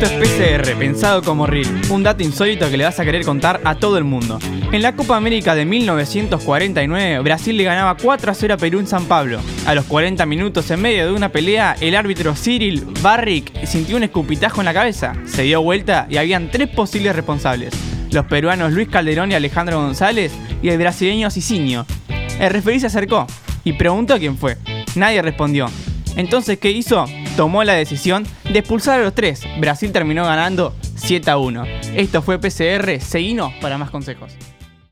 Esto es PCR, pensado como reel, un dato insólito que le vas a querer contar a todo el mundo. En la Copa América de 1949, Brasil le ganaba 4 a 0 a Perú en San Pablo. A los 40 minutos, en medio de una pelea, el árbitro Cyril Barrick sintió un escupitajo en la cabeza, se dio vuelta y habían tres posibles responsables: los peruanos Luis Calderón y Alejandro González y el brasileño Cicinho. El referí se acercó y preguntó quién fue. Nadie respondió. Entonces, ¿qué hizo? Tomó la decisión de expulsar a los tres. Brasil terminó ganando 7 a 1. Esto fue PCR. Seguinos para más consejos.